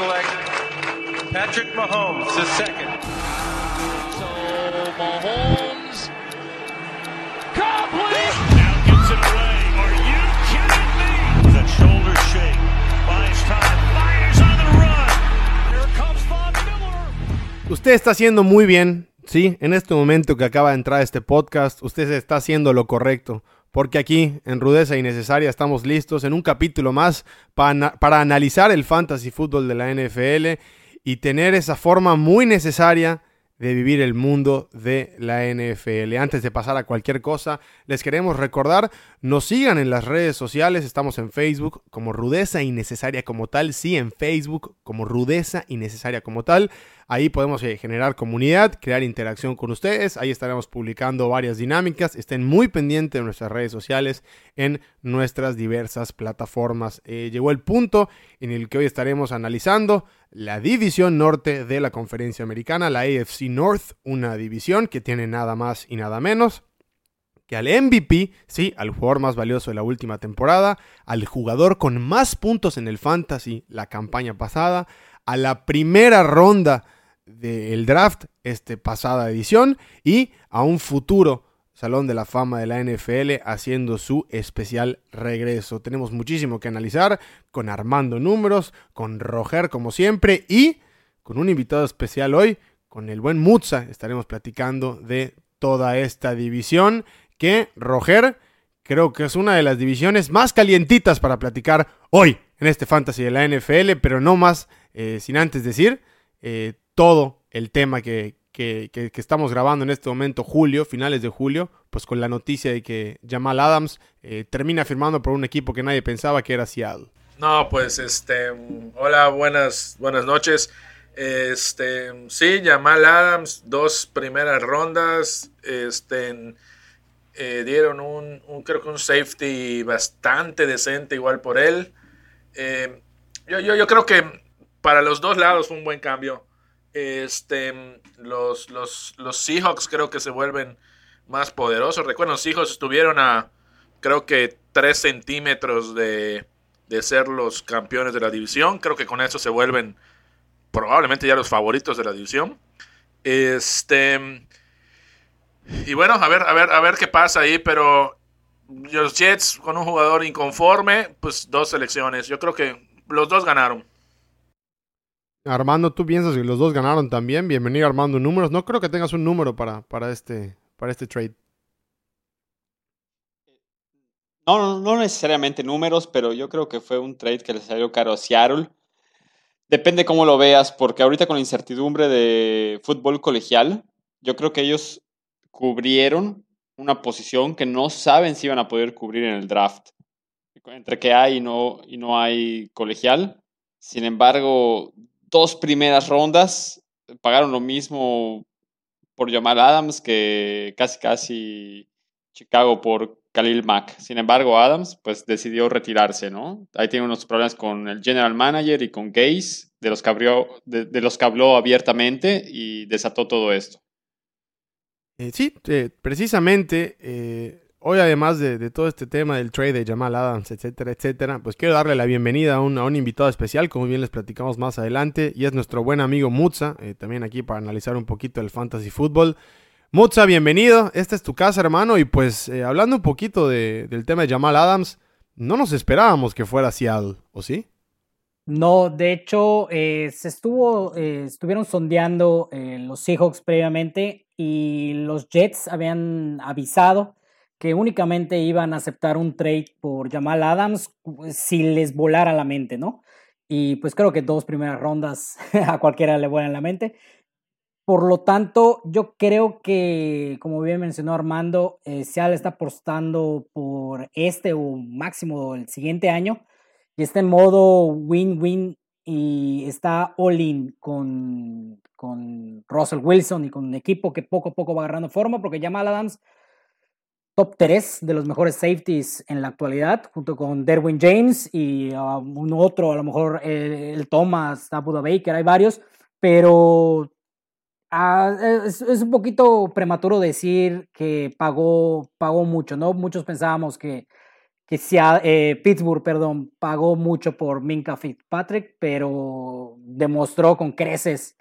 select Patrick Mahomes, the second. So Mahomes complete. Now gets it away. Are you kidding me? A shoulder shake. Buys time. Fires on the run. Here comes Von Miller. Usted está haciendo muy bien, sí, en este momento que acaba de entrar este podcast, usted está haciendo lo correcto. Porque aquí, en Rudeza Innecesaria, estamos listos en un capítulo más para, para analizar el fantasy fútbol de la NFL y tener esa forma muy necesaria de vivir el mundo de la NFL. Antes de pasar a cualquier cosa, les queremos recordar, nos sigan en las redes sociales, estamos en Facebook como Rudeza Innecesaria como tal, sí, en Facebook como Rudeza Innecesaria como tal. Ahí podemos eh, generar comunidad, crear interacción con ustedes. Ahí estaremos publicando varias dinámicas. Estén muy pendientes de nuestras redes sociales en nuestras diversas plataformas. Eh, llegó el punto en el que hoy estaremos analizando la división norte de la conferencia americana, la AFC North, una división que tiene nada más y nada menos que al MVP, sí, al jugador más valioso de la última temporada, al jugador con más puntos en el fantasy la campaña pasada, a la primera ronda del draft, este pasada edición, y a un futuro Salón de la Fama de la NFL haciendo su especial regreso. Tenemos muchísimo que analizar con Armando Números, con Roger como siempre y con un invitado especial hoy, con el buen Mutza. Estaremos platicando de toda esta división que, Roger, creo que es una de las divisiones más calientitas para platicar hoy en este fantasy de la NFL, pero no más eh, sin antes decir eh, todo el tema que, que, estamos grabando en este momento, julio, finales de julio, pues con la noticia de que Jamal Adams eh, termina firmando por un equipo que nadie pensaba que era Seattle. No, pues este, hola, buenas, buenas noches. Este, sí, Jamal Adams, dos primeras rondas, este, eh, dieron un, creo que un safety bastante decente igual por él. Eh, yo, yo creo que para los dos lados fue un buen cambio. Este, los, los, los Seahawks creo que se vuelven más poderosos. Recuerden, los Seahawks estuvieron a creo que 3 centímetros de, de ser los campeones de la división. Creo que con eso se vuelven probablemente ya los favoritos de la división. Este. Y bueno, a ver, a ver, a ver qué pasa ahí, pero los Jets con un jugador inconforme, pues dos selecciones. Yo creo que los dos ganaron. Armando, ¿tú piensas que los dos ganaron también? Bienvenido Armando Números. No creo que tengas un número para, para, este, para este trade. No, no, necesariamente números, pero yo creo que fue un trade que le salió caro a Seattle. Depende cómo lo veas, porque ahorita con la incertidumbre de fútbol colegial, yo creo que ellos cubrieron una posición que no saben si iban a poder cubrir en el draft. Entre que hay y no, y no hay colegial. Sin embargo, dos primeras rondas pagaron lo mismo por Jamal Adams que casi casi Chicago por Khalil Mack. Sin embargo, Adams pues decidió retirarse, ¿no? Ahí tiene unos problemas con el general manager y con Gaze, de los que, abrió, de, los que habló abiertamente y desató todo esto. Eh, sí, eh, precisamente, eh, hoy además de, todo este tema del trade de Jamal Adams, etcétera, etcétera, pues quiero darle la bienvenida a un, invitado especial, como bien les platicamos más adelante, y es nuestro buen amigo Mutza, eh, también aquí para analizar un poquito el fantasy fútbol. Mutza, bienvenido, esta es tu casa, hermano, y pues eh, hablando un poquito de, del tema de Jamal Adams, no nos esperábamos que fuera Seattle, ¿o sí? No, de hecho, eh, se estuvo, eh, estuvieron sondeando los Seahawks previamente y los Jets habían avisado que únicamente iban a aceptar un trade por Jamal Adams si les volara la mente, ¿no? Y pues creo que dos primeras rondas a cualquiera le vuelan la mente. Por lo tanto, yo creo que, como bien mencionó Armando, eh, Seattle está apostando por este o máximo el siguiente año y está en modo win-win y está all-in con, con Russell Wilson y con un equipo que poco a poco va agarrando forma porque Jamal Adams, top 3 de los mejores safeties en la actualidad, junto con Derwin James y uh, un otro, a lo mejor el, el Thomas, Abu Baker, hay varios, pero es, es, un poquito prematuro decir que pagó, pagó mucho, ¿no? Muchos pensábamos que, que sea, eh, Pittsburgh, perdón, pagó mucho por Minka Fitzpatrick, pero demostró con creces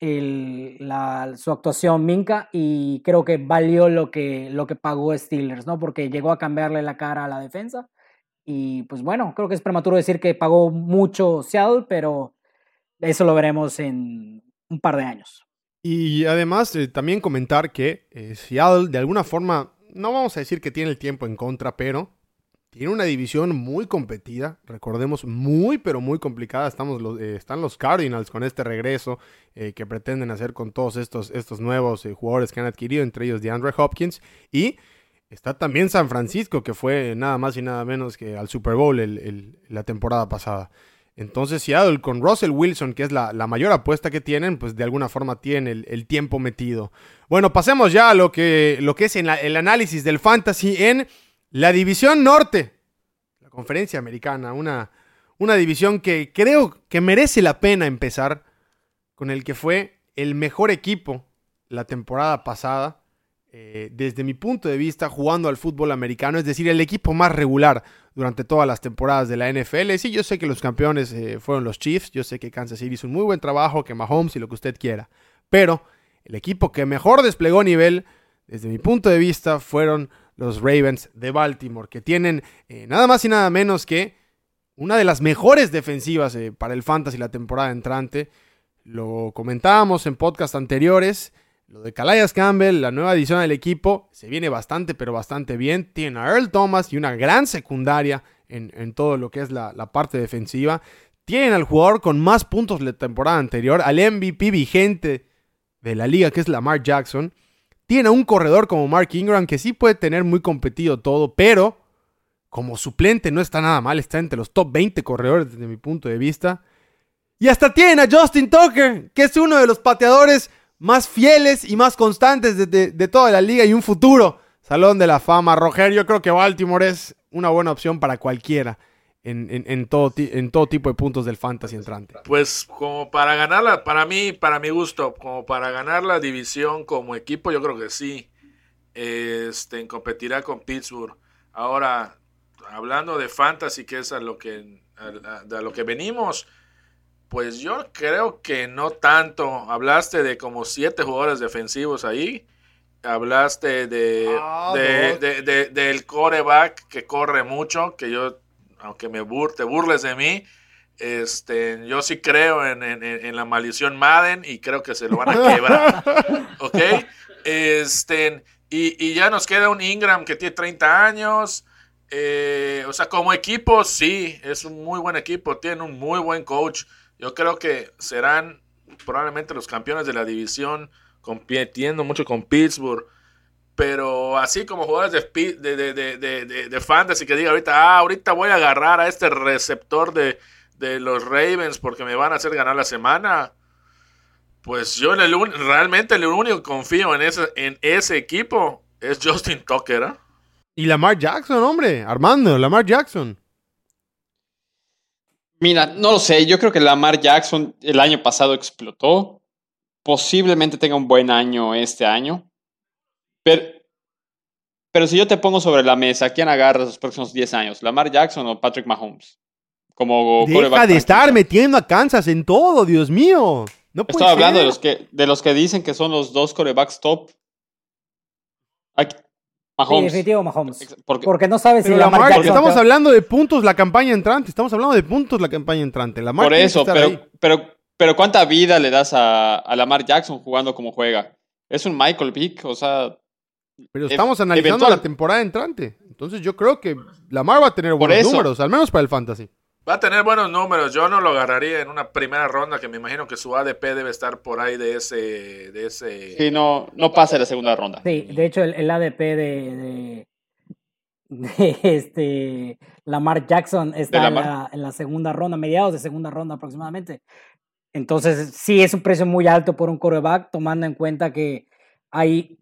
su actuación Minka y creo que valió lo que, lo que pagó Steelers, ¿no? Porque llegó a cambiarle la cara a la defensa. Y pues bueno, creo que es prematuro decir que pagó mucho Seattle, pero eso lo veremos en un par de años. Y además eh, también comentar que eh, Seattle de alguna forma, no vamos a decir que tiene el tiempo en contra, pero tiene una división muy competida, recordemos, muy pero muy complicada. Estamos eh, están los Cardinals con este regreso eh, que pretenden hacer con todos estos, estos nuevos eh, jugadores que han adquirido, entre ellos DeAndre Hopkins. Y está también San Francisco, que fue nada más y nada menos que al Super Bowl la temporada pasada. Entonces Seattle con Russell Wilson, que es la, mayor apuesta que tienen, pues de alguna forma tiene el, tiempo metido. Bueno, pasemos ya a lo que, lo que es el análisis del fantasy en la división norte, la conferencia americana, una, una división que creo que merece la pena empezar con el que fue el mejor equipo la temporada pasada, eh, desde mi punto de vista, jugando al fútbol americano, es decir, el equipo más regular durante todas las temporadas de la NFL. Sí, yo sé que los campeones eh, fueron los Chiefs, yo sé que Kansas City hizo un muy buen trabajo, que Mahomes y lo que usted quiera, pero el equipo que mejor desplegó nivel, desde mi punto de vista, fueron los Ravens de Baltimore, que tienen eh, nada más y nada menos que una de las mejores defensivas eh, para el Fantasy la temporada entrante. Lo comentábamos en podcast anteriores. Lo de Calais Campbell, la nueva edición del equipo, se viene bastante, pero bastante bien. Tienen a Earl Thomas y una gran secundaria en, todo lo que es la, la, parte defensiva. Tienen al jugador con más puntos de la temporada anterior, al MVP vigente de la liga, que es Lamar Jackson. Tiene un corredor como Mark Ingram que sí puede tener muy competido todo, pero como suplente no está nada mal, está entre los top 20 corredores desde mi punto de vista. Y hasta tiene a Justin Tucker, que es uno de los pateadores más fieles y más constantes de, de toda la liga y un futuro Salón de la Fama. Roger, yo creo que Baltimore es una buena opción para cualquiera en, todo, en todo tipo de puntos del fantasy entrante? Pues como para ganarla, para mí, para mi gusto, como para ganar la división como equipo, yo creo que sí. Este, competirá con Pittsburgh. Ahora, hablando de fantasy, que es a lo que, a, lo que venimos, pues yo creo que no tanto. Hablaste de como siete jugadores defensivos ahí. Hablaste de, ah, de, del coreback que corre mucho, que yo aunque me te burles de mí, este, yo sí creo en, la maldición Madden y creo que se lo van a quebrar. ¿Ok? Este, y, ya nos queda un Ingram que tiene 30 años. Eh, o sea, como equipo, sí, es un muy buen equipo. Tiene un muy buen coach. Yo creo que serán probablemente los campeones de la división, compitiendo mucho con Pittsburgh pero así como jugadores de, de, de, de, fantasy que diga ahorita, ah, ahorita voy a agarrar a este receptor de, los Ravens porque me van a hacer ganar la semana. Pues yo realmente el único que confío en ese, en ese equipo es Justin Tucker. ¿eh? Y Lamar Jackson, hombre, Armando, Lamar Jackson. Mira, no lo sé, yo creo que Lamar Jackson el año pasado explotó. Posiblemente tenga un buen año este año. Pero, pero si yo te pongo sobre la mesa, ¿quién agarras los próximos 10 años? ¿Lamar Jackson o Patrick Mahomes? Como Deja de estar metiendo a Kansas en todo, Dios mío. No Estoy hablando de los, que, de los que dicen que son los dos corebacks top. Mahomes. definitivo Mahomes. Porque, no sabes si Lamar, Jackson... Estamos hablando de puntos la campaña entrante. Estamos hablando de puntos la campaña entrante. Lamar Por eso, pero, pero, pero ¿cuánta vida le das a, a Lamar Jackson jugando como juega? Es un Michael Vick, o sea, pero estamos analizando la temporada entrante. Entonces yo creo que Lamar va a tener buenos números, al menos para el fantasy. Va a tener buenos números. Yo no lo agarraría en una primera ronda, que me imagino que su ADP debe estar por ahí de ese. De ese... Sí, no, no pasa la segunda ronda. Sí, de hecho, el, ADP de, de, este Lamar Jackson está en la, en la, segunda ronda, mediados de segunda ronda aproximadamente. Entonces, sí es un precio muy alto por un coreback, tomando en cuenta que hay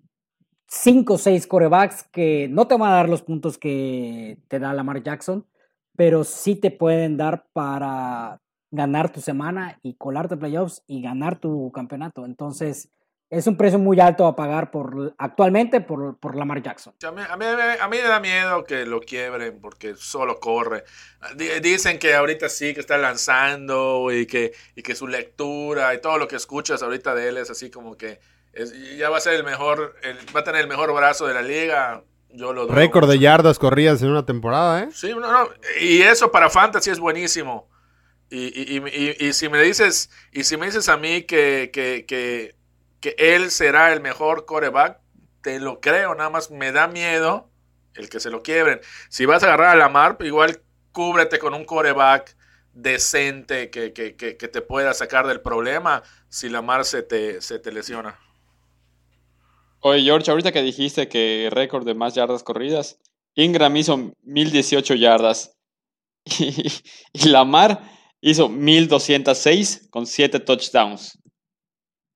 cinco o seis corebacks que no te van a dar los puntos que te da Lamar Jackson, pero sí te pueden dar para ganar tu semana y colarte playoffs y ganar tu campeonato. Entonces, es un precio muy alto a pagar por actualmente por, por Lamar Jackson. A mí, a, mí, me da miedo que lo quiebren porque solo corre. Dicen que ahorita sí que está lanzando y que, y que su lectura y todo lo que escuchas ahorita de él es así como que ya va a ser el mejor, va a tener el mejor brazo de la liga. Yo lo Récord de yardas corridas en una temporada, ¿eh? Sí, no, no. Y eso para Fantasy es buenísimo. Y, y, y, si me dices, y si me dices a mí que, que, que, que, él será el mejor coreback, te lo creo, nada más me da miedo el que se lo quiebren. Si vas a agarrar a Lamar, igual cúbrete con un coreback decente que, que, que, te pueda sacar del problema si Lamar se te, se te lesiona. Oye, George, ahorita que dijiste que récord de más yardas corridas, Ingram hizo 1018 yardas y, Lamar hizo 1206 con 7 touchdowns.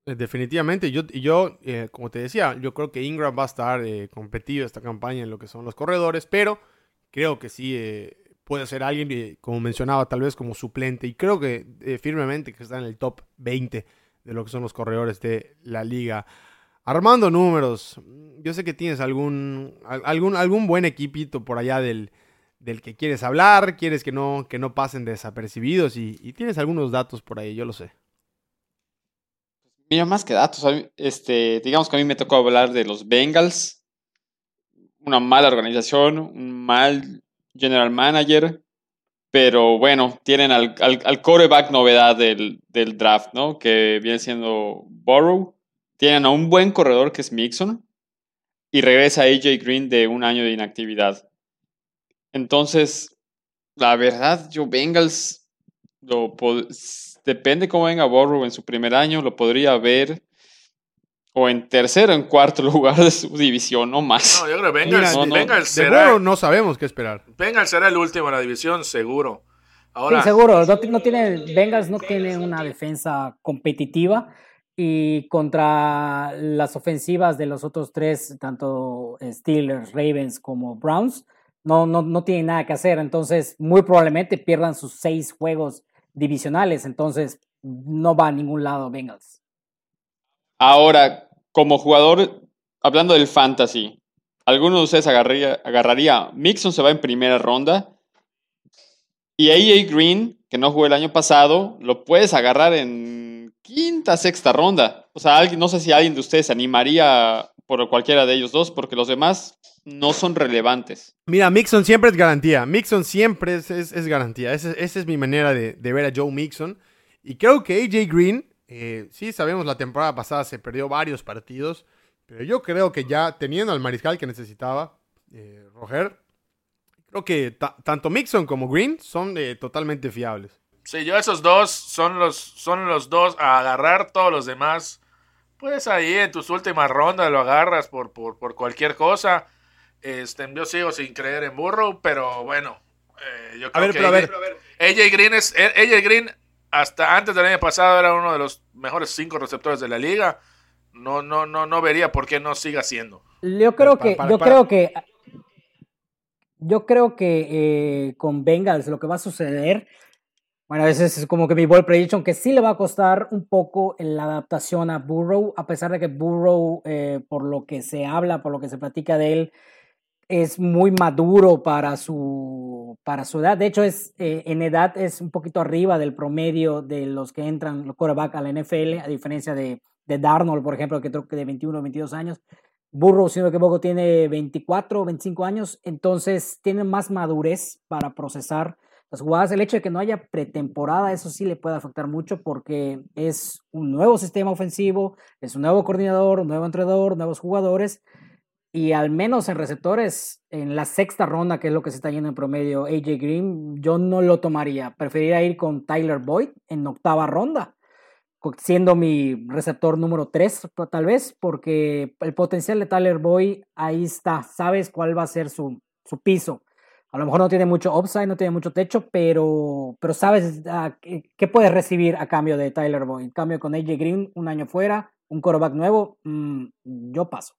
Eh, definitivamente, yo, yo eh, como te decía, yo creo que Ingram va a estar eh, competido esta campaña en lo que son los corredores, pero creo que sí puede ser alguien, como mencionaba, tal vez como suplente, y creo que firmemente que está en el top 20 de lo que son los corredores de la liga. Armando números, yo sé que tienes algún, algún, algún buen equipito por allá del, del que quieres hablar, quieres que no, que no pasen desapercibidos y, tienes algunos datos por ahí, yo lo sé. Mira, más que datos, este, digamos que a mí me tocó hablar de los Bengals, una mala organización, un mal general manager, pero bueno, tienen al, al, coreback novedad del, del, draft, ¿no? Que viene siendo Burrow tienen a un buen corredor que es Mixon y regresa AJ Green de un año de inactividad. Entonces, la verdad, yo Bengals, lo depende cómo venga Borrow en su primer año, lo podría ver o en tercero o en cuarto lugar de su división, no más. No, yo creo que Bengals, no, no, será. no sabemos qué esperar. Bengals será el último en la división, seguro. Ahora, sí, seguro. No, tiene, Bengals no tiene una defensa competitiva y contra las ofensivas de los otros tres, tanto Steelers, Ravens como Browns, no, no, no tienen nada que hacer. Entonces, muy probablemente pierdan sus seis juegos divisionales. Entonces, no va a ningún lado Bengals. Ahora, como jugador, hablando del fantasy, ¿alguno de ustedes agarraría, agarraría? Mixon se va en primera ronda. Y AJ Green, que no jugó el año pasado, lo puedes agarrar en quinta, sexta ronda. O sea, alguien, no sé si alguien de ustedes se animaría por cualquiera de ellos dos, porque los demás no son relevantes. Mira, Mixon siempre es garantía. Mixon siempre es, es, garantía. Esa, es mi manera de, ver a Joe Mixon. Y creo que AJ Green, eh, sí sabemos la temporada pasada se perdió varios partidos, pero yo creo que ya teniendo al mariscal que necesitaba, eh, Roger, creo que tanto Mixon como Green son eh, totalmente fiables. Sí, yo esos dos son los, son los dos a agarrar todos los demás. Pues ahí en tus últimas rondas lo agarras por, por, por cualquier cosa. Este, yo sigo sin creer en Burrow, pero bueno. Eh, yo creo que AJ, Green es, AJ Green hasta antes del año pasado era uno de los mejores cinco receptores de la liga. No, no, no, no vería por qué no siga siendo. Yo creo que, yo creo que, yo creo que eh, con Bengals lo que va a suceder bueno, ese es como que mi ball prediction, que sí le va a costar un poco la adaptación a Burrow, a pesar de que Burrow, eh, por lo que se habla, por lo que se platica de él, es muy maduro para su, para su edad. De hecho, es, eh, en edad es un poquito arriba del promedio de los que entran los quarterback a la NFL, a diferencia de, de Darnold, por ejemplo, que creo que de 21 o 22 años. Burrow, si no me equivoco, tiene 24 o 25 años, entonces tiene más madurez para procesar las jugadas, el hecho de que no haya pretemporada, eso sí le puede afectar mucho porque es un nuevo sistema ofensivo, es un nuevo coordinador, un nuevo entrenador, nuevos jugadores. Y al menos en receptores, en la sexta ronda, que es lo que se está yendo en promedio, AJ Green, yo no lo tomaría. Preferiría ir con Tyler Boyd en octava ronda, siendo mi receptor número 3, tal vez, porque el potencial de Tyler Boyd ahí está. Sabes cuál va a ser su, su piso. A lo mejor no tiene mucho upside, no tiene mucho techo, pero, pero sabes ah, qué, puedes recibir a cambio de Tyler Boyd. En cambio, con AJ Green, un año fuera, un quarterback nuevo, mm, yo paso.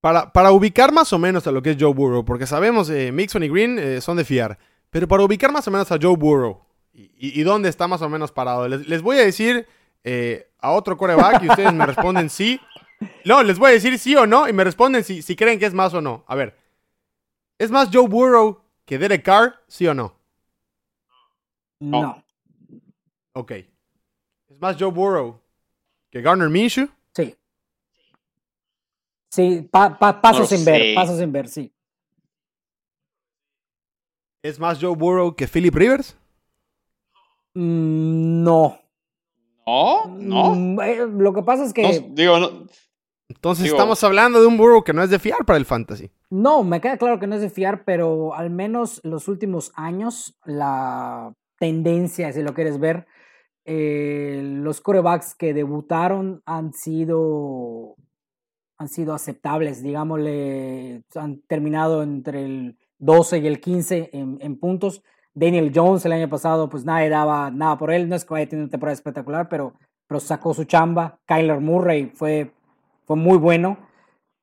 Para, para, ubicar más o menos a lo que es Joe Burrow, porque sabemos eh, Mixon y Green eh, son de fiar, pero para ubicar más o menos a Joe Burrow y, dónde está más o menos parado, les, voy a decir eh, a otro coreback y ustedes me responden sí. No, les voy a decir sí o no y me responden si, si creen que es más o no. A ver, ¿es más Joe Burrow que Derek Carr? ¿Sí o no? No. Ok. ¿Es más Joe Burrow que Garner Minshew? Sí. Sí, pa- pa- paso No sin ver, paso sin ver, sí. ¿Es más Joe Burrow que Philip Rivers? Mm, No. No, no. Mm, eh, lo que pasa es que. No, digo, no, Entonces Digo- estamos hablando de un Burrow que no es de fiar para el fantasy. No, me queda claro que no es de fiar, pero al menos los últimos años, la tendencia, si lo quieres ver, eh, los corebacks que debutaron han sido, han sido aceptables, digámosle, han terminado entre el 12 y el 15 en, en puntos. Daniel Jones el año pasado, pues nadie daba nada por él, no es que vaya a tener una temporada espectacular, pero, pero sacó su chamba. Kyler Murray fue, fue muy bueno.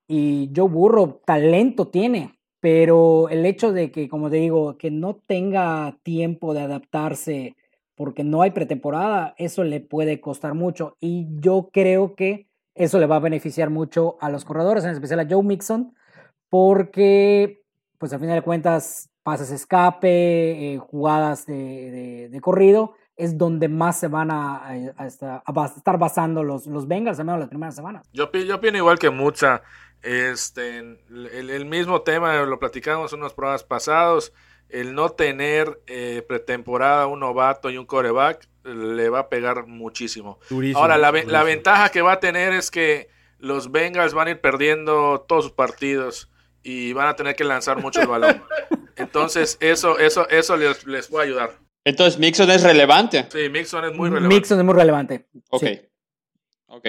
Y Joe Burrow talento tiene, pero el hecho de que, como te digo, que no tenga tiempo de adaptarse porque no hay pretemporada, eso le puede costar mucho. Y yo creo que eso le va a beneficiar mucho a los corredores, en especial a Joe Mixon, porque, pues a final de cuentas, pases escape, eh, jugadas de corrido, es donde más se van a, a- a esta- a bas- estar basando los, los Bengals, al menos las primeras semanas. Yo, yo opino igual que Mucha. Este, el, el mismo tema lo platicamos en unos programas pasados. El no tener eh, pretemporada un novato y un coreback le va a pegar muchísimo. Durísimo, Ahora, la, ventaja que va a tener es que los Bengals van a ir perdiendo todos sus partidos y van a tener que lanzar mucho el balón. Entonces, eso, eso, eso les, les puede ayudar. Entonces, Mixon es relevante. Sí, Mixon es muy relevante. Mixon es muy relevante. Ok. sí. Ok.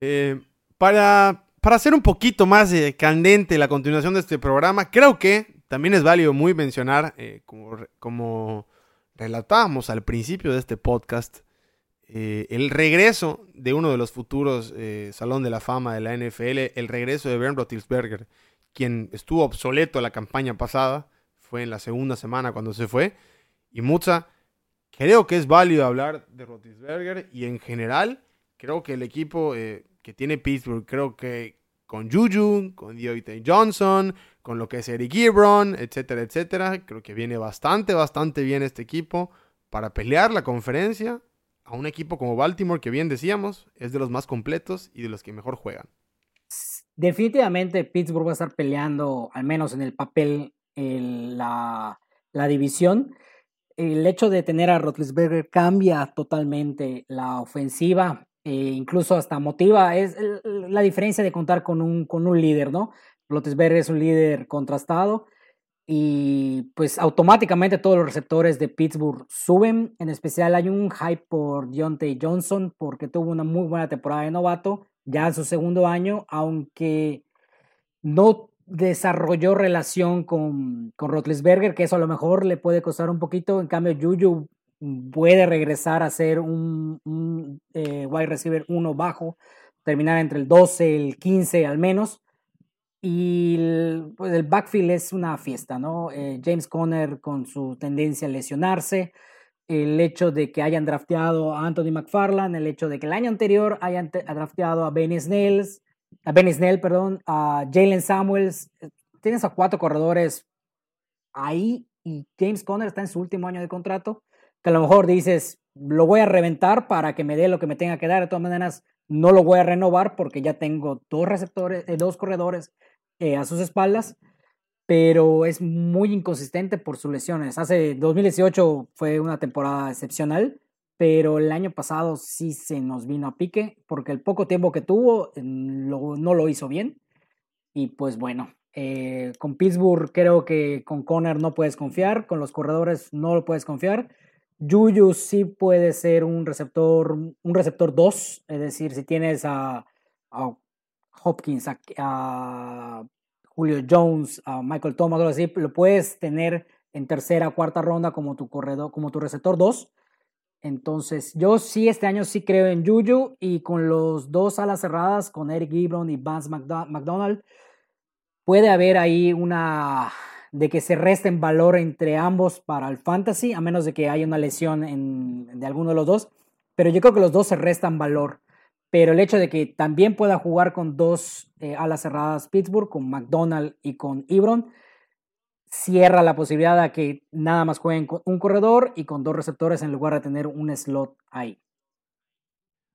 Eh, para, para hacer un poquito más eh, candente la continuación de este programa, creo que también es válido muy mencionar, eh, como, re- como relatábamos al principio de este podcast, eh, el regreso de uno de los futuros eh, Salón de la Fama de la NFL, el regreso de Ben Roethlisberger, quien estuvo obsoleto la campaña pasada, fue en la segunda semana cuando se fue, y Mutza, creo que es válido hablar de Roethlisberger y en general creo que el equipo eh, que tiene Pittsburgh, creo que con Juju, con Dioite Johnson, con lo que es Eric Ebron, etcétera, etcétera, creo que viene bastante, bastante bien este equipo para pelear la conferencia a un equipo como Baltimore, que bien decíamos, es de los más completos y de los que mejor juegan. Definitivamente Pittsburgh va a estar peleando, al menos en el papel, el- la, la división. El hecho de tener a Roethlisberger cambia totalmente la ofensiva, eh, incluso hasta motiva. Es la diferencia de contar con un, con un líder, ¿no? Roethlisberger es un líder contrastado y pues automáticamente todos los receptores de Pittsburgh suben. En especial hay un hype por Deontay Johnson porque tuvo una muy buena temporada de novato ya en su segundo año, aunque no desarrolló relación con, con Roethlisberger, que eso a lo mejor le puede costar un poquito. En cambio, Juju puede regresar a ser un, eh, wide receiver uno bajo, terminar entre el 12, el 15 al menos. Y el, pues el backfield es una fiesta, ¿no? Eh, James Conner con su tendencia a lesionarse, el hecho de que hayan drafteado a Anthony McFarland, el hecho de que el año anterior hayan te- drafteado a Ben Snells, a Ben Snell, perdón, a Jalen Samuels. Tienes a cuatro corredores ahí y James Conner está en su último año de contrato, que a lo mejor dices, lo voy a reventar para que me dé lo que me tenga que dar. De todas maneras, no lo voy a renovar porque ya tengo dos receptores, eh, dos corredores eh, a sus espaldas, pero es muy inconsistente por sus lesiones. Hace 2018 fue una temporada excepcional, pero el año pasado sí se nos vino a pique porque el poco tiempo que tuvo lo- no lo hizo bien. Y pues bueno, eh, con Pittsburgh creo que con Conner no puedes confiar, con los corredores no lo puedes confiar. Juju sí puede ser un receptor, un receptor 2, es decir, si tienes a, a Hopkins, a, a Julio Jones, a Michael Thomas, así, lo puedes tener en tercera, cuarta ronda como tu corredor, como tu receptor 2. Entonces, yo sí este año sí creo en Juju y con los dos alas cerradas, con Eric Ebron y Vance McDo- McDonald, puede haber ahí una de que se resten valor entre ambos para el fantasy, a menos de que haya una lesión en, de alguno de los dos. pero yo creo que los dos se restan valor. Pero el hecho de que también pueda jugar con dos eh, alas cerradas Pittsburgh, con McDonald y con Ibron, cierra la posibilidad de que nada más jueguen con un corredor y con dos receptores en lugar de tener un slot ahí.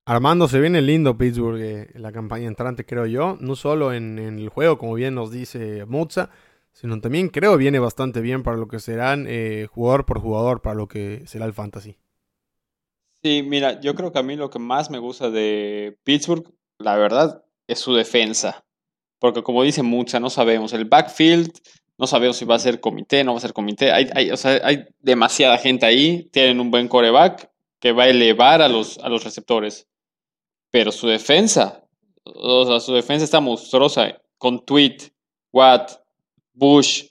Armando, se viene lindo Pittsburgh eh, la campaña entrante, creo yo. No solo en, el juego, como bien nos dice Mozza, sino también creo viene bastante bien para lo que serán eh, jugador por jugador, para lo que será el fantasy. Sí, mira, yo creo que a mí lo que más me gusta de Pittsburgh, la verdad, es su defensa. Porque como dice Mutza, no sabemos. El backfield, no sabemos si va a ser comité, no va a ser comité. Hay, hay, o sea, hay demasiada gente ahí. Tienen un buen coreback que va a elevar a los, a los receptores. Pero su defensa, o sea, su defensa está monstruosa con Tweet, Watt, Bush,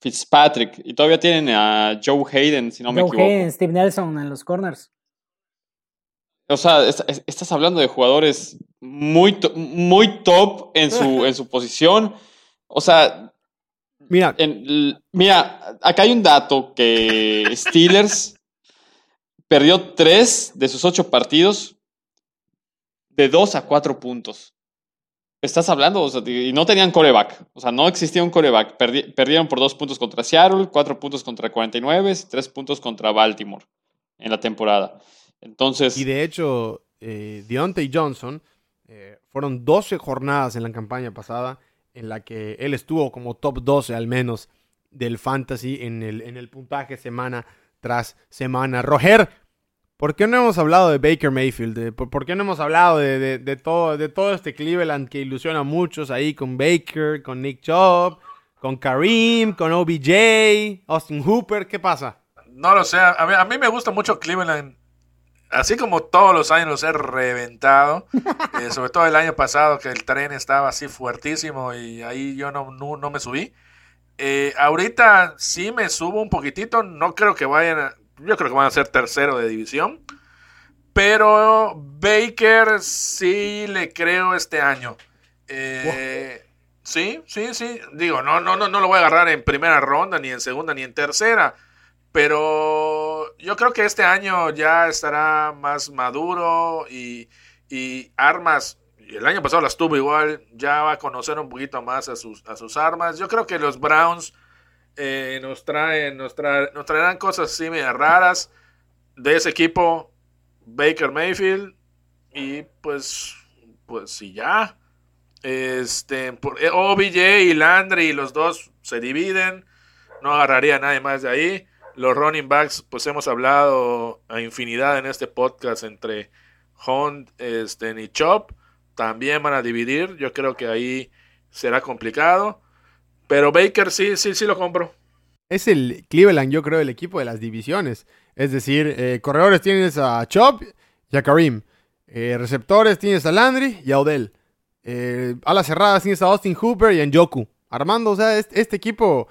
Fitzpatrick. Y todavía tienen a Joe Hayden, si no me equivoco. Joe Hayden, Steve Nelson en los corners. O sea, estás hablando de jugadores muy, muy top en su, en su posición. O sea, mira. mira, acá hay un dato que Steelers perdió tres de sus ocho partidos de 2 a 4 puntos. Estás hablando, o sea, y no tenían coreback, o sea, no existía un coreback. perdieron por 2 puntos contra Seattle, 4 puntos contra 49, 3 puntos contra Baltimore en la temporada. Entonces. Y de hecho, eh, Deontay Johnson eh, fueron 12 jornadas en la campaña pasada en la que él estuvo como top 12 al menos del fantasy en el, en el puntaje semana tras semana. Roger, ¿Por qué no hemos hablado de Baker Mayfield? ¿Por, qué no hemos hablado de, todo, de todo este Cleveland que ilusiona a muchos ahí con Baker, con Nick Chubb, con Kareem, con OBJ, Austin Hooper? ¿Qué pasa? No lo sé. A mí, me gusta mucho Cleveland. Así como todos los años los he reventado. Eh, sobre todo el año pasado que el tren estaba así fuertísimo y ahí yo no, no, me subí. Eh, ahorita sí me subo un poquitito. No creo que vayan a yo creo que van a ser tercero de división. Pero Baker sí le creo este año. Eh, sí, sí, sí. Digo, no, no, no, no lo voy a agarrar en primera ronda, ni en segunda, ni en tercera. Pero yo creo que este año ya estará más maduro y, y armas. El año pasado las tuvo igual. Ya va a conocer un poquito más a sus, a sus armas. Yo creo que los Browns eh, nos, traen, nos, nos traerán cosas así medio raras de ese equipo, Baker Mayfield, y pues, pues si ya. Este, por, eh, OBJ y Landry, los dos se dividen, no agarraría a nadie más de ahí. Los running backs, pues hemos hablado a infinidad en este podcast entre Hunt este, y Chop. También van a dividir. Yo creo que ahí será complicado. Pero Baker sí, sí, sí lo compro. Es el Cleveland, yo creo, el equipo de las divisiones. Es decir, eh, corredores tienes a Chop y a Karim. Eh, receptores tienes a Landry y a Odell. Eh, alas cerradas tienes a Austin Hooper y a Njoku. Armando, o sea, este, equipo,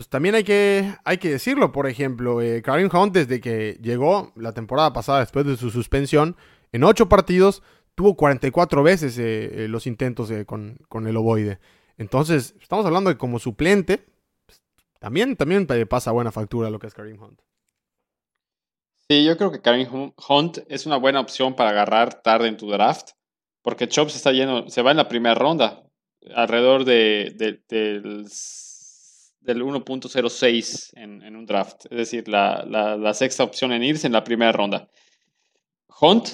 pues también hay que, hay que decirlo. Por ejemplo, Karim Hunt, desde que llegó la temporada pasada, después de su suspensión, en ocho partidos, tuvo 44 veces los intentos con, con el ovoide. Entonces, estamos hablando de como suplente. Pues, también, también pasa buena factura lo que es Karim Hunt. Sí, yo creo que Karim Hunt es una buena opción para agarrar tarde en tu draft. Porque Chops está lleno, se va en la primera ronda, alrededor de, del, del 1.06 en, un draft. Es decir, la, la, sexta opción en irse en la primera ronda. Hunt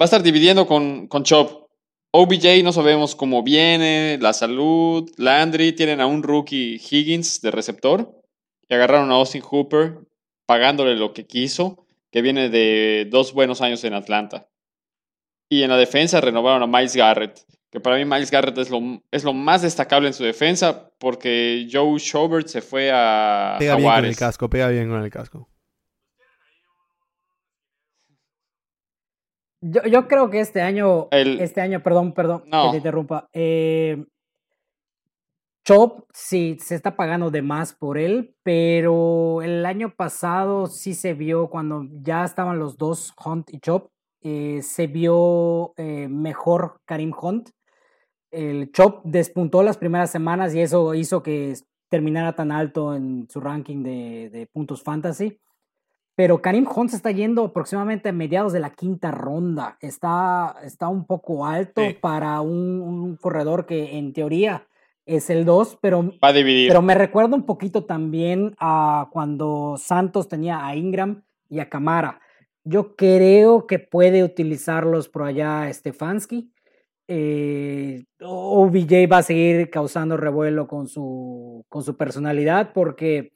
va a estar dividiendo con, con Chop. OBJ no sabemos cómo viene, la salud. Landry tienen a un rookie Higgins de receptor. Y agarraron a Austin Hooper pagándole lo que quiso, que viene de dos buenos años en Atlanta. Y en la defensa renovaron a Miles Garrett, que para mí Miles Garrett es lo, es lo más destacable en su defensa porque Joe Schobert se fue a pega bien con el casco, pega bien con el casco. Yo, yo creo que este año, este año, perdón, perdón, que te interrumpa. Eh, Chop sí se está pagando de más por él, pero el año pasado sí se vio cuando ya estaban los dos, Hunt y Chop, eh, se vio eh, mejor Karim Hunt. El Chop despuntó las primeras semanas y eso hizo que terminara tan alto en su ranking de, de puntos fantasy pero Karim Hunt se está yendo aproximadamente a mediados de la quinta ronda. Está, está un poco alto Sí. para un, un corredor que en teoría es el 2, pero, Va a dividir. pero me recuerda un poquito también a cuando Santos tenía a Ingram y a Camara. Yo creo que puede utilizarlos por allá Stefanski. Eh, OBJ va a seguir causando revuelo con su, con su personalidad porque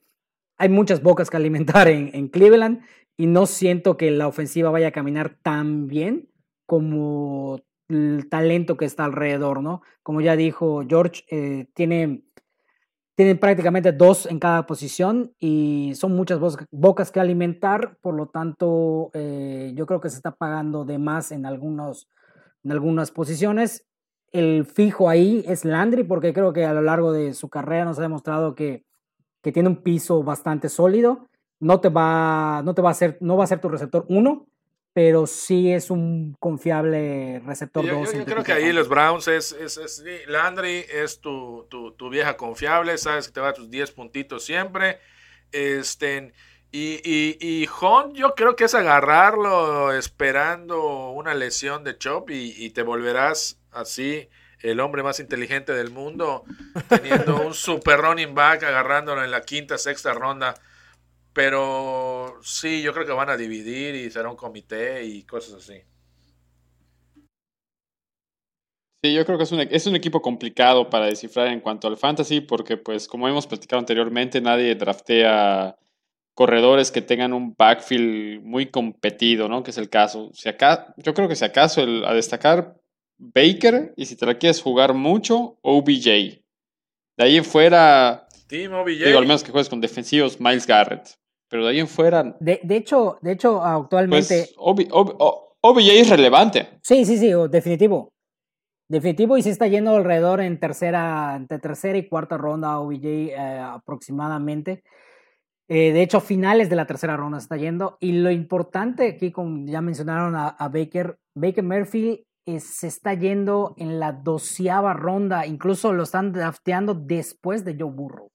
hay muchas bocas que alimentar en, Cleveland y no siento que la ofensiva vaya a caminar tan bien como el talento que está alrededor, ¿no? Como ya dijo George, eh, tiene, tienen prácticamente dos en cada posición y son muchas bocas que alimentar, por lo tanto, eh, yo creo que se está pagando de más en, algunos, en algunas posiciones. El fijo ahí es Landry, porque creo que a lo largo de su carrera nos ha demostrado que, que tiene un piso bastante sólido. No te va, no te va a ser, no va a ser tu receptor uno, pero sí es un confiable receptor Yo, 2. yo- yo creo que ahí los Browns es, es, es- Landry es tu, tu, tu vieja confiable, sabes que te va a tus 10 puntitos siempre. Este, y, y, y Hunt, yo creo que es agarrarlo esperando una lesión de Chop y, y te volverás así el hombre más inteligente del mundo, teniendo un super running back, agarrándolo en la quinta, sexta ronda. Pero sí, yo creo que van a dividir y será un comité y cosas así. Sí, yo creo que es un, es un equipo complicado para descifrar en cuanto al fantasy, porque pues como hemos platicado anteriormente, nadie draftea corredores que tengan un backfield muy competido, ¿no? Que es el caso. Si acá, yo creo que si acaso el- a destacar Baker, y si te la quieres jugar mucho, OBJ. De ahí en fuera, Team OBJ. digo, al menos que juegues con defensivos, Miles Garrett. Pero de ahí en fuera, De, de hecho, de hecho, actualmente. pues OB- OB- O- OBJ es relevante. Sí, sí, sí, definitivo. Definitivo y se está yendo alrededor en tercera, entre tercera y cuarta ronda OBJ eh, aproximadamente. Eh, de hecho, finales de la tercera ronda se está yendo. Y lo importante aquí, como ya mencionaron a, a Baker, Baker Murphy eh, se está yendo en la doceava ronda. Incluso lo están drafteando después de Joe Burrow.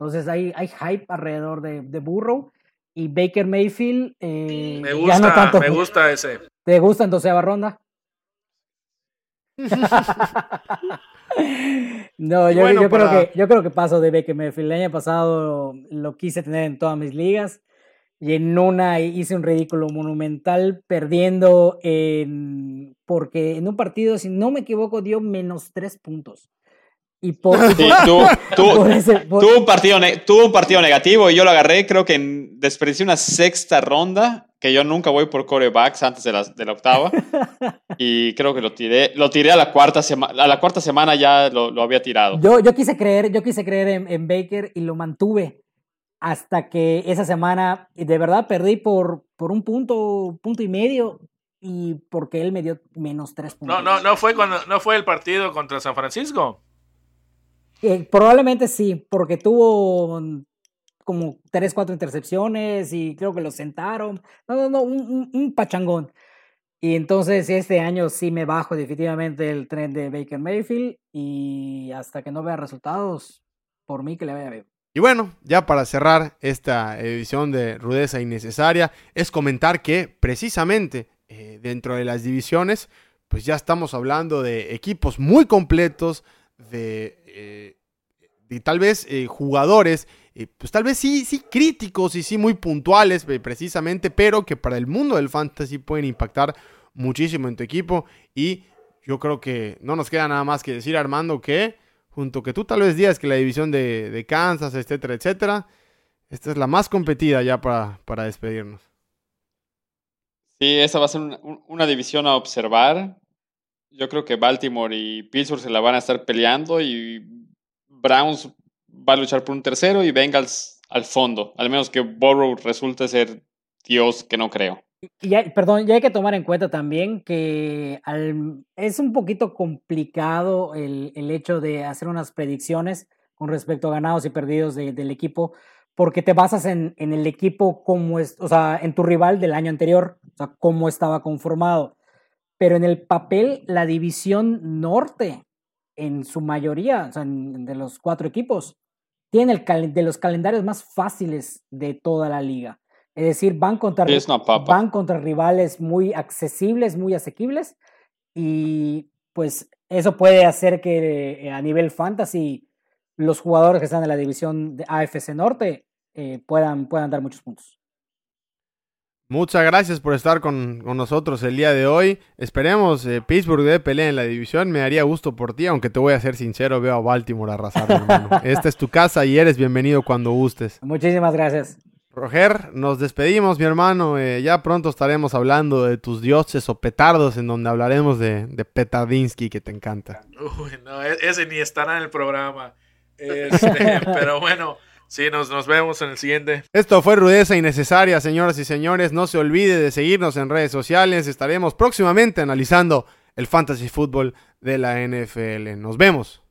Entonces hay, hay hype alrededor de, de Burrow. Y Baker Mayfield. eh, Me ya gusta, no tanto. me gusta ese. ¿Te gusta en doceava ronda? no, yo, bueno, yo creo que, yo creo que paso de Baker Mayfield. El año pasado lo quise tener en todas mis ligas y en una hice un ridículo monumental perdiendo en, porque en un partido, si no me equivoco, dio menos tres puntos. Y por, y Sí, por- tuvo, tuvo- por ese- por- tuvo un partido tuvo un partido negativo y yo lo agarré, creo que en, desperdicié una sexta ronda, que yo nunca voy por corebacks antes de la, de la octava. y creo que lo tiré, lo tiré a la cuarta semana, a la cuarta semana ya lo, lo había tirado. Yo, yo quise creer, yo quise creer en, en Baker y lo mantuve hasta que esa semana de verdad perdí por, por un punto, punto y medio y porque él me dio menos tres puntos. No, no, no fue cuando, no fue el partido contra San Francisco. Eh, probablemente sí, porque tuvo como tres, cuatro intercepciones y creo que lo sentaron. No, no, no, un, un- un pachangón. Y entonces este año sí me bajo definitivamente el tren de Baker Mayfield y hasta que no vea resultados, por mí que le vaya bien. Y bueno, ya para cerrar esta edición de Rudeza Innecesaria, es comentar que precisamente eh, dentro de las divisiones, pues ya estamos hablando de equipos muy completos, de, eh, de tal vez eh, jugadores, eh, pues tal vez sí, sí críticos y sí muy puntuales eh, precisamente, pero que para el mundo del fantasy pueden impactar muchísimo en tu equipo. Y yo creo que no nos queda nada más que decir, Armando, que junto que tú tal vez digas que la división de, de Kansas, etcétera, etcétera, esta es la más competida ya para, para despedirnos. Sí, esa va a ser una, un- una división a observar. Yo creo que Baltimore y Pittsburgh se la van a estar peleando y Browns va a luchar por un tercero y Bengals al fondo. Al menos que Burrow resulte ser Dios, que no creo. Y ya, perdón, ya hay que tomar en cuenta también que es un poquito complicado el, el hecho de hacer unas predicciones con respecto a ganados y perdidos de- del equipo, porque te basas en, en el equipo como o sea, en tu rival del año anterior, o sea, cómo estaba conformado. Pero en el papel, la división norte, en su mayoría, o sea, en- de los cuatro equipos, tiene el cal- de los calendarios más fáciles de toda la liga. Es decir, van contra, van contra rivales muy accesibles, muy asequibles. Y pues eso puede hacer que eh, a nivel fantasy los jugadores que están en la división de AFC Norte eh, puedan, puedan dar muchos puntos. Muchas gracias por estar con, con nosotros el día de hoy. Esperemos eh, Pittsburgh de pelea en la división. Me haría gusto por ti, aunque te voy a ser sincero, veo a Baltimore arrasar, hermano. Esta es tu casa y eres bienvenido cuando gustes. Muchísimas gracias. Roger, nos despedimos, mi hermano. Eh, ya pronto estaremos hablando de tus dioses o petardos, en donde hablaremos de, de Petardinsky, que te encanta. Uy, no, e- ese ni estará en el programa. Este, pero bueno, sí, nos, nos vemos en el siguiente. Esto fue Rudeza Innecesaria, señoras y señores. No se olvide de seguirnos en redes sociales. Estaremos próximamente analizando el fantasy fútbol de la NFL. Nos vemos.